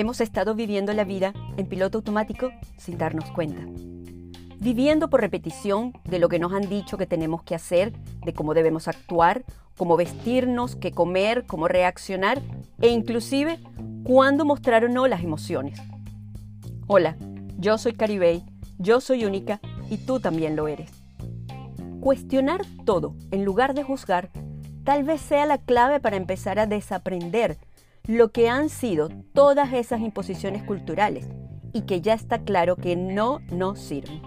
Hemos estado viviendo la vida en piloto automático sin darnos cuenta. Viviendo por repetición de lo que nos han dicho que tenemos que hacer, de cómo debemos actuar, cómo vestirnos, qué comer, cómo reaccionar e inclusive cuándo mostrar o no las emociones. Hola, yo soy Caribey, yo soy única y tú también lo eres. Cuestionar todo en lugar de juzgar tal vez sea la clave para empezar a desaprender lo que han sido todas esas imposiciones culturales y que ya está claro que no nos sirven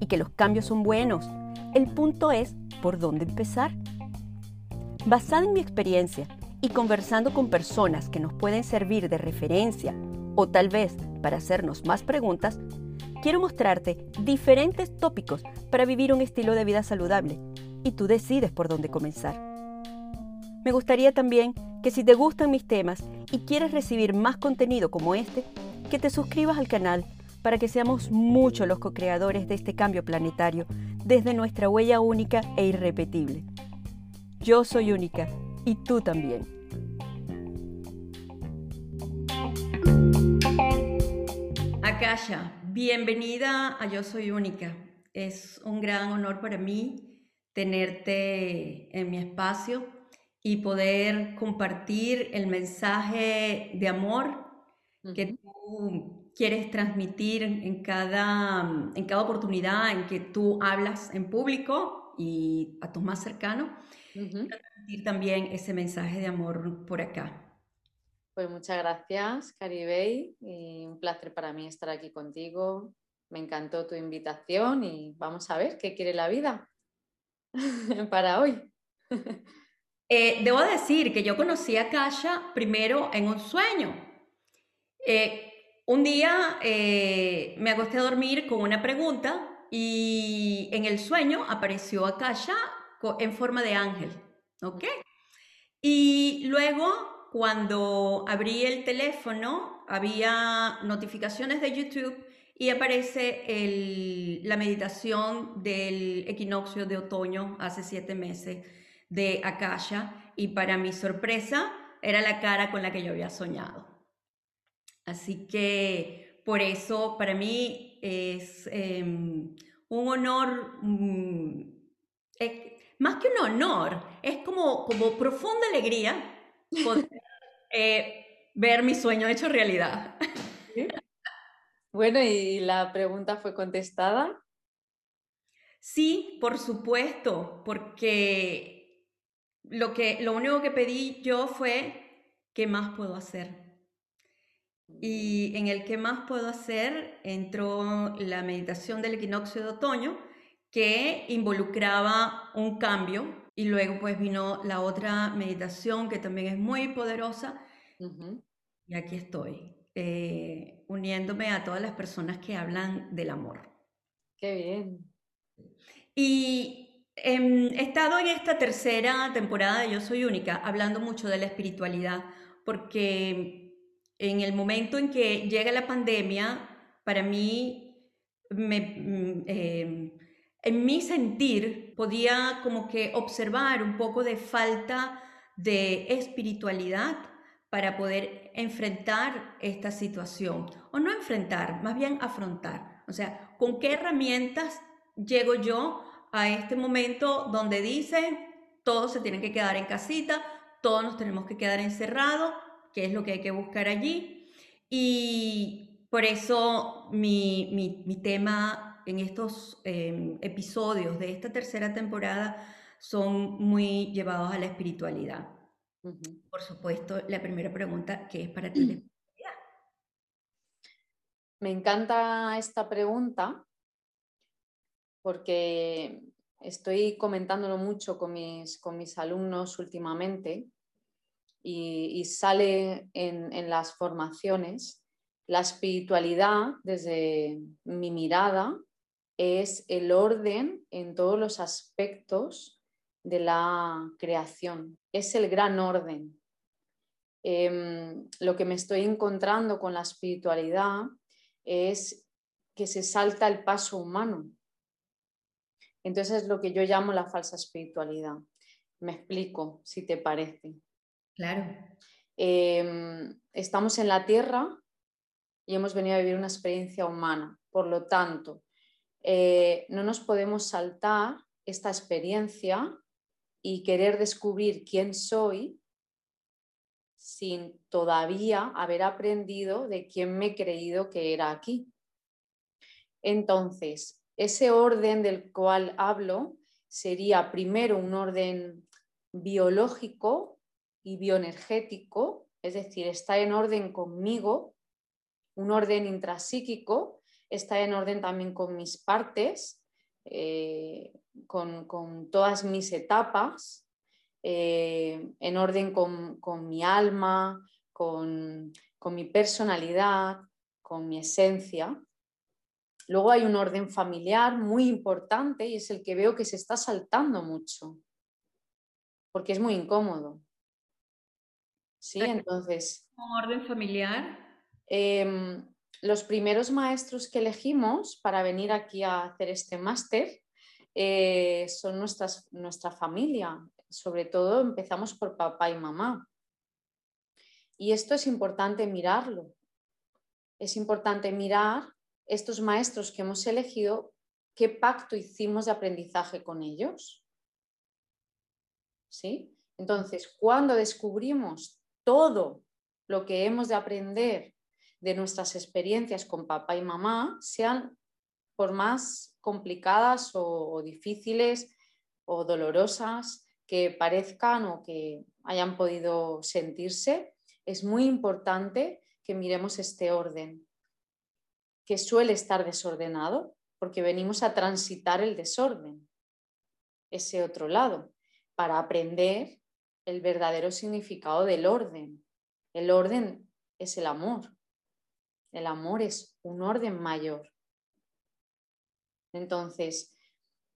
y que los cambios son buenos. El punto es por dónde empezar. Basada en mi experiencia y conversando con personas que nos pueden servir de referencia o tal vez para hacernos más preguntas, quiero mostrarte diferentes tópicos para vivir un estilo de vida saludable y tú decides por dónde comenzar. Me gustaría también que si te gustan mis temas y quieres recibir más contenido como este, que te suscribas al canal para que seamos muchos los co-creadores de este cambio planetario desde nuestra huella única e irrepetible. Yo soy única y tú también. Akasha, bienvenida a Yo Soy Única. Es un gran honor para mí tenerte en mi espacio y poder compartir el mensaje de amor que tú quieres transmitir en cada, en cada oportunidad en que tú hablas en público y a tus más cercanos. transmitir también ese mensaje de amor por acá. Pues muchas gracias, Caribey. Y un placer para mí estar aquí contigo. Me encantó tu invitación y vamos a ver qué quiere la vida para hoy. Eh, debo decir que yo conocí a Kasha primero en un sueño. Eh, un día eh, me acosté a dormir con una pregunta y en el sueño apareció a Kasha en forma de ángel. ¿Ok? Y luego, cuando abrí el teléfono, había notificaciones de YouTube y aparece la meditación del equinoccio de otoño hace siete meses de Akasha y para mi sorpresa era la cara con la que yo había soñado. Así que por eso para mí es em, un honor, mm, más que un honor, es como, como profunda alegría poder eh, ver mi sueño hecho realidad. Bueno, ¿y la pregunta fue contestada? Sí, por supuesto, porque lo, que, lo único que pedí yo fue, ¿qué más puedo hacer? Y en el ¿qué más puedo hacer? entró la meditación del equinoccio de otoño, que involucraba un cambio, y luego pues vino la otra meditación que también es muy poderosa. Y aquí estoy, eh, uniéndome a todas las personas que hablan del amor. Qué bien. Y he estado en esta tercera temporada de Yo Soy Única hablando mucho de la espiritualidad, porque en el momento en que llega la pandemia, para mí, mm, em, en mi sentir, podía como que observar un poco de falta de espiritualidad para poder enfrentar esta situación, o no enfrentar, más bien afrontar. O sea, ¿con qué herramientas llego yo a este momento donde dice todos se tienen que quedar en casita, todos nos tenemos que quedar encerrados, que es lo que hay que buscar allí. Y por eso mi, tema en estos em, episodios de esta tercera temporada son muy llevados a la espiritualidad. Por supuesto, la primera pregunta, ¿qué es para ti la espiritualidad? Me encanta esta pregunta porque estoy comentándolo mucho con mis, con mis alumnos últimamente y, sale en, las formaciones. La espiritualidad, desde mi mirada, es el orden en todos los aspectos de la creación. Es el gran orden. Em, lo que me estoy encontrando con la espiritualidad es que se salta el paso humano. Entonces es lo que yo llamo la falsa espiritualidad. Me explico, si te parece. Claro. Em, estamos en la Tierra y hemos venido a vivir una experiencia humana. Por lo tanto, eh, no nos podemos saltar esta experiencia y querer descubrir quién soy sin todavía haber aprendido de quién me he creído que era aquí. Entonces, ese orden del cual hablo sería primero un orden biológico y bioenergético, es decir, está en orden conmigo, un orden intrapsíquico, está en orden también con mis partes, eh, con, todas mis etapas, eh, en orden con, mi alma, con, con mi personalidad, con mi esencia. Luego hay un orden familiar muy importante y es el que veo que se está saltando mucho, porque es muy incómodo. Sí, entonces. ¿Un orden familiar? Em, los primeros maestros que elegimos para venir aquí a hacer este máster eh, son nuestras, nuestra familia. Sobre todo empezamos por papá y mamá. Y esto es importante mirarlo. Es importante mirar estos maestros que hemos elegido, qué pacto hicimos de aprendizaje con ellos. ¿Sí? Entonces, cuando descubrimos todo lo que hemos de aprender de nuestras experiencias con papá y mamá, sean por más complicadas o, difíciles o dolorosas que parezcan o que hayan podido sentirse, es muy importante que miremos este orden, que suele estar desordenado, porque venimos a transitar el desorden, ese otro lado, para aprender el verdadero significado del orden. El orden es el amor. El amor es un orden mayor. Entonces,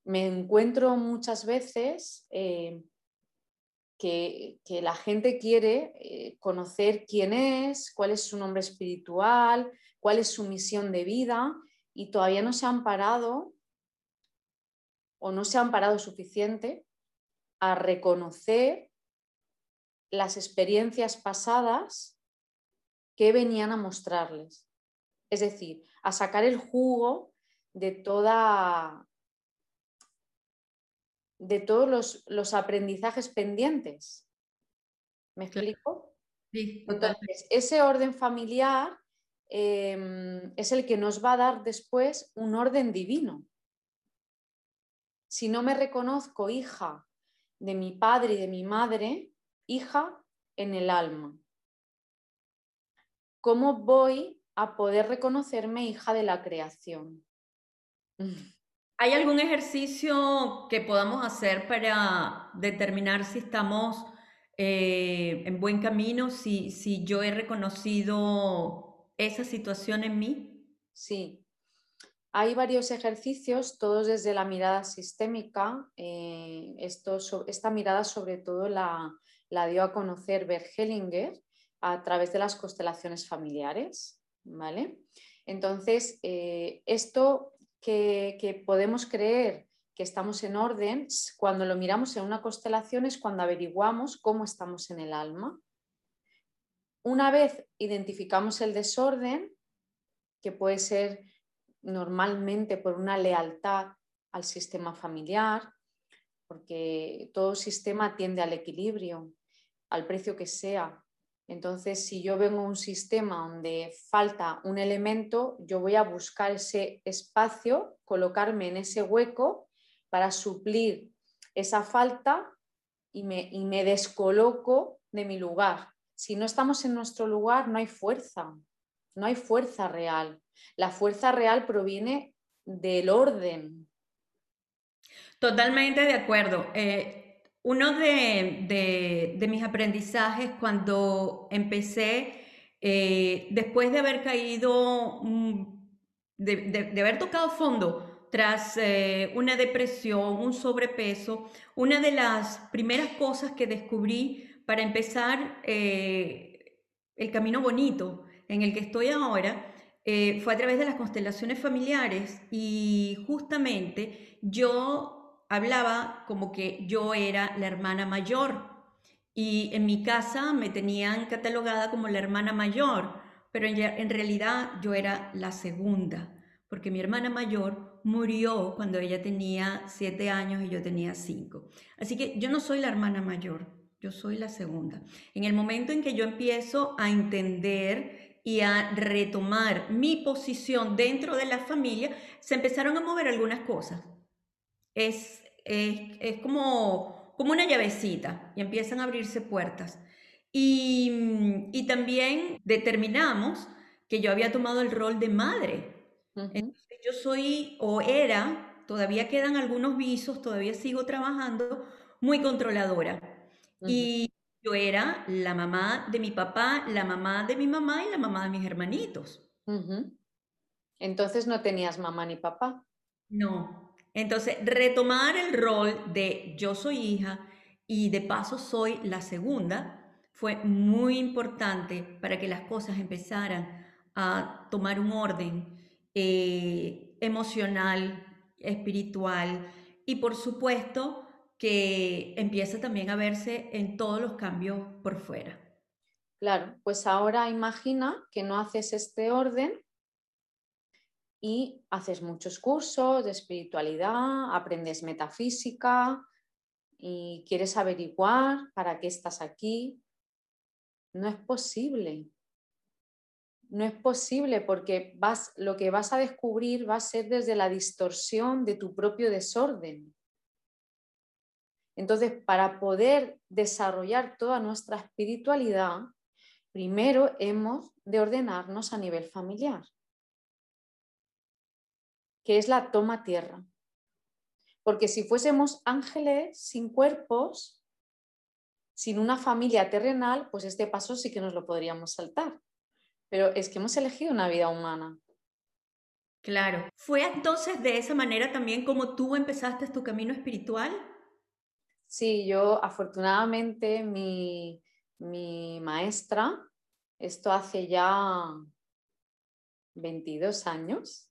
me encuentro muchas veces eh, que, la gente quiere eh, conocer quién es, cuál es su nombre espiritual, cuál es su misión de vida y todavía no se han parado o no se han parado suficiente a reconocer las experiencias pasadas que venían a mostrarles. Es decir, a sacar el jugo de toda de todos los, aprendizajes pendientes. ¿Me explico? Sí, Entonces, ese orden familiar em, es el que nos va a dar después un orden divino. Si no me reconozco hija de mi padre y de mi madre, hija en el alma. ¿Cómo voy a poder reconocerme hija de la creación? ¿Hay algún ejercicio que podamos hacer para determinar si estamos eh, en buen camino, si, si yo he reconocido esa situación en mí? Sí, hay varios ejercicios, todos desde la mirada sistémica. Eh, esto, esta mirada sobre todo la, la dio a conocer Bert Hellinger a través de las constelaciones familiares. ¿vale? Entonces, eh, esto que, que, podemos creer que estamos en orden, cuando lo miramos en una constelación es cuando averiguamos cómo estamos en el alma. Una vez identificamos el desorden, que puede ser normalmente por una lealtad al sistema familiar, porque todo sistema tiende al equilibrio, al precio que sea. Entonces, si yo vengo a un sistema donde falta un elemento, yo voy a buscar ese espacio, colocarme en ese hueco para suplir esa falta y me, y me descoloco de mi lugar. Si no estamos en nuestro lugar, no hay fuerza, no hay fuerza real. La fuerza real proviene del orden, Totalmente de acuerdo. Eh, uno de, mis aprendizajes cuando empecé, eh, después de haber caído, mm, de, haber tocado fondo tras eh, una depresión, un sobrepeso, una de las primeras cosas que descubrí para empezar el camino bonito en el que estoy ahora, fue a través de las constelaciones familiares y justamente yo hablaba como que yo era la hermana mayor y en mi casa me tenían catalogada como la hermana mayor, pero en, realidad yo era la segunda, porque mi hermana mayor murió cuando ella tenía siete años y yo tenía cinco. Así que yo no soy la hermana mayor, yo soy la segunda. En el momento en que yo empiezo a entender y a retomar mi posición dentro de la familia, se empezaron a mover algunas cosas. Es, es, como, como una llavecita y empiezan a abrirse puertas. Y, y, también determinamos que yo había tomado el rol de madre. yo soy o era, todavía quedan algunos visos, todavía sigo trabajando, muy controladora. Y yo era la mamá de mi papá, la mamá de mi mamá y la mamá de mis hermanitos. Entonces no tenías mamá ni papá. No. Entonces, retomar el rol de yo soy hija y de paso soy la segunda fue muy importante para que las cosas empezaran a tomar un orden eh, emocional, espiritual y por supuesto que empieza también a verse en todos los cambios por fuera. Claro, pues ahora imagina que no haces este orden y haces muchos cursos de espiritualidad, aprendes metafísica y quieres averiguar para qué estás aquí. No es posible. No es posible porque vas, lo que vas a descubrir va a ser desde la distorsión de tu propio desorden. Entonces, para poder desarrollar toda nuestra espiritualidad, primero hemos de ordenarnos a nivel familiar, que es la toma tierra. Porque si fuésemos ángeles sin cuerpos, sin una familia terrenal, pues este paso sí que nos lo podríamos saltar. Pero es que hemos elegido una vida humana. Claro. ¿Fue entonces de esa manera también como tú empezaste tu camino espiritual? Sí, yo afortunadamente mi, maestra, esto hace ya 22 años,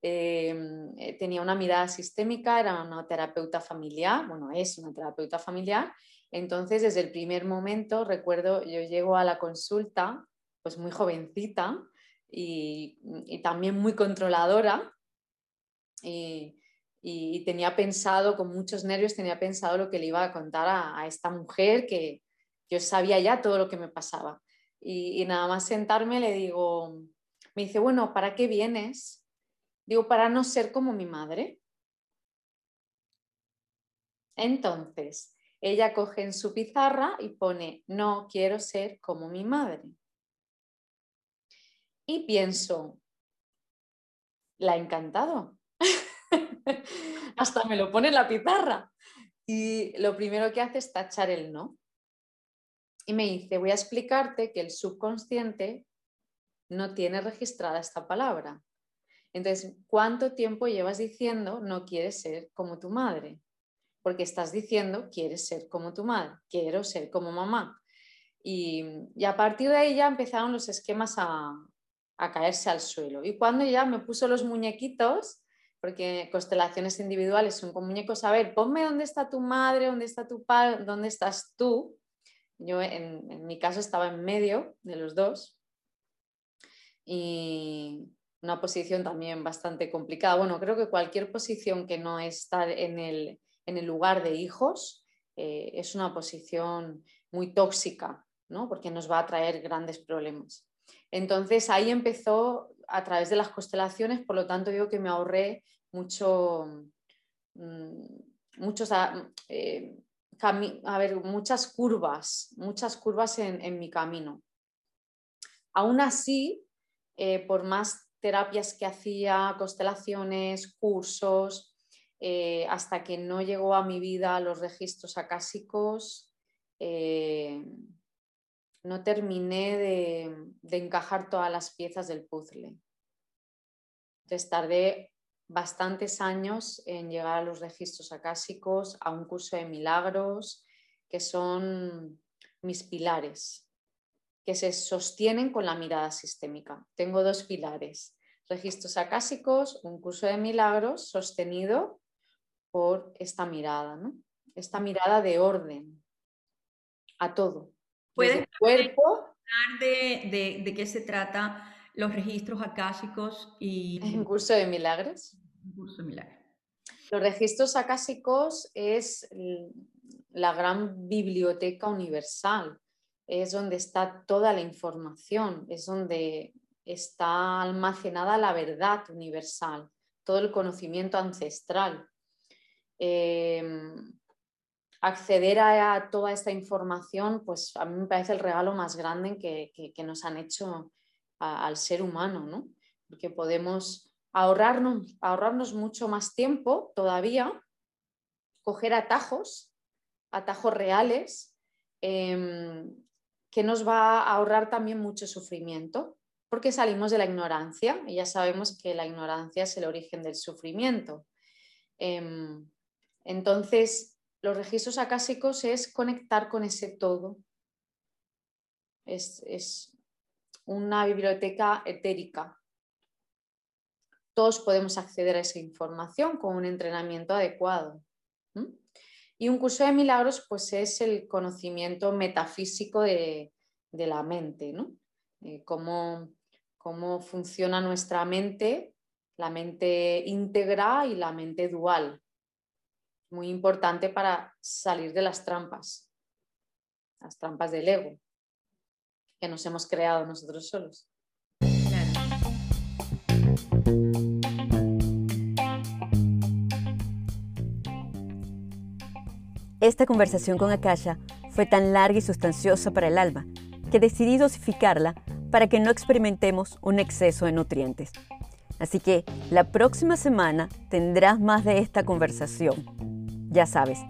em, eh, tenía una mirada sistémica, era una terapeuta familiar, bueno, es una terapeuta familiar. Entonces, desde el primer momento, recuerdo, yo llego a la consulta, pues muy jovencita y, y también muy controladora. Y tenía pensado, con muchos nervios, tenía pensado lo que le iba a contar a, esta mujer que yo sabía ya todo lo que me pasaba. Y, nada más sentarme le digo, me dice, bueno, ¿para qué vienes? Digo, para no ser como mi madre. Entonces, ella coge en su pizarra y pone, no quiero ser como mi madre. Y pienso, la ha encantado. Hasta me lo pone en la pizarra. Y lo primero que hace es tachar el no. Y me dice, voy a explicarte que el subconsciente no tiene registrada esta palabra. Entonces, ¿cuánto tiempo llevas diciendo no quieres ser como tu madre? Porque estás diciendo quieres ser como tu madre, quiero ser como mamá. Y, a partir de ahí ya empezaron los esquemas a, a caerse al suelo. Y cuando ya me puso los muñequitos, porque constelaciones individuales son con muñecos, a ver, ponme dónde está tu madre, dónde está tu padre, dónde estás tú. Yo en, mi caso estaba en medio de los dos y una posición también bastante complicada. Bueno, creo que cualquier posición que no estar en el, en el lugar de hijos eh, es una posición muy tóxica, ¿no? porque nos va a traer grandes problemas. Entonces ahí empezó a través de las constelaciones, por lo tanto digo que me ahorré mucho, mm, muchos, ah, eh, a ver, muchas curvas, muchas curvas en, mi camino. Aún así, eh, por más terapias que hacía, constelaciones, cursos, eh, hasta que no llegó a mi vida los registros acásicos, no terminé de, encajar todas las piezas del puzzle. Entonces tardé bastantes años en llegar a los registros acásicos, a un curso de milagros, que son mis pilares, que se sostienen con la mirada sistémica. Tengo dos pilares, registros acásicos, un curso de milagros sostenido por esta mirada, esta mirada de orden a todo, ¿Puedes, cuerpo de, de, qué se trata los registros acásicos y... Curso de milagros. curso de milagros. Los registros acásicos es la gran biblioteca universal, es donde está toda la información, es donde está almacenada la verdad universal, todo el conocimiento ancestral. Em, acceder a, toda esta información, pues a mí me parece el regalo más grande que, nos han hecho al ser humano, ¿no? Porque podemos ahorrarnos, ahorrarnos mucho más tiempo todavía, coger atajos, atajos reales, em, que nos va a ahorrar también mucho sufrimiento, porque salimos de la ignorancia y ya sabemos que la ignorancia es el origen del sufrimiento. Em, entonces, los registros acásicos es conectar con ese todo. Es, una biblioteca etérica. Todos podemos acceder a esa información con un entrenamiento adecuado. Y un curso de milagros pues es el conocimiento metafísico de, la mente, ¿no? Eh, cómo, cómo funciona nuestra mente, la mente íntegra y la mente dual muy importante para salir de las trampas, las trampas del ego que nos hemos creado nosotros solos. Esta conversación con Akasha fue tan larga y sustanciosa para el alma que decidí dosificarla para que no experimentemos un exceso de nutrientes. Así que la próxima semana tendrás más de esta conversación ya sabes,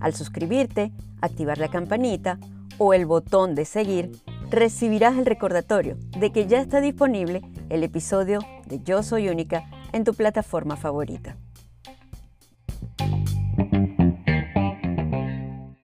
al suscribirte, activar la campanita o el botón de seguir, recibirás el recordatorio de que ya está disponible el episodio de Yo Soy Única en tu plataforma favorita.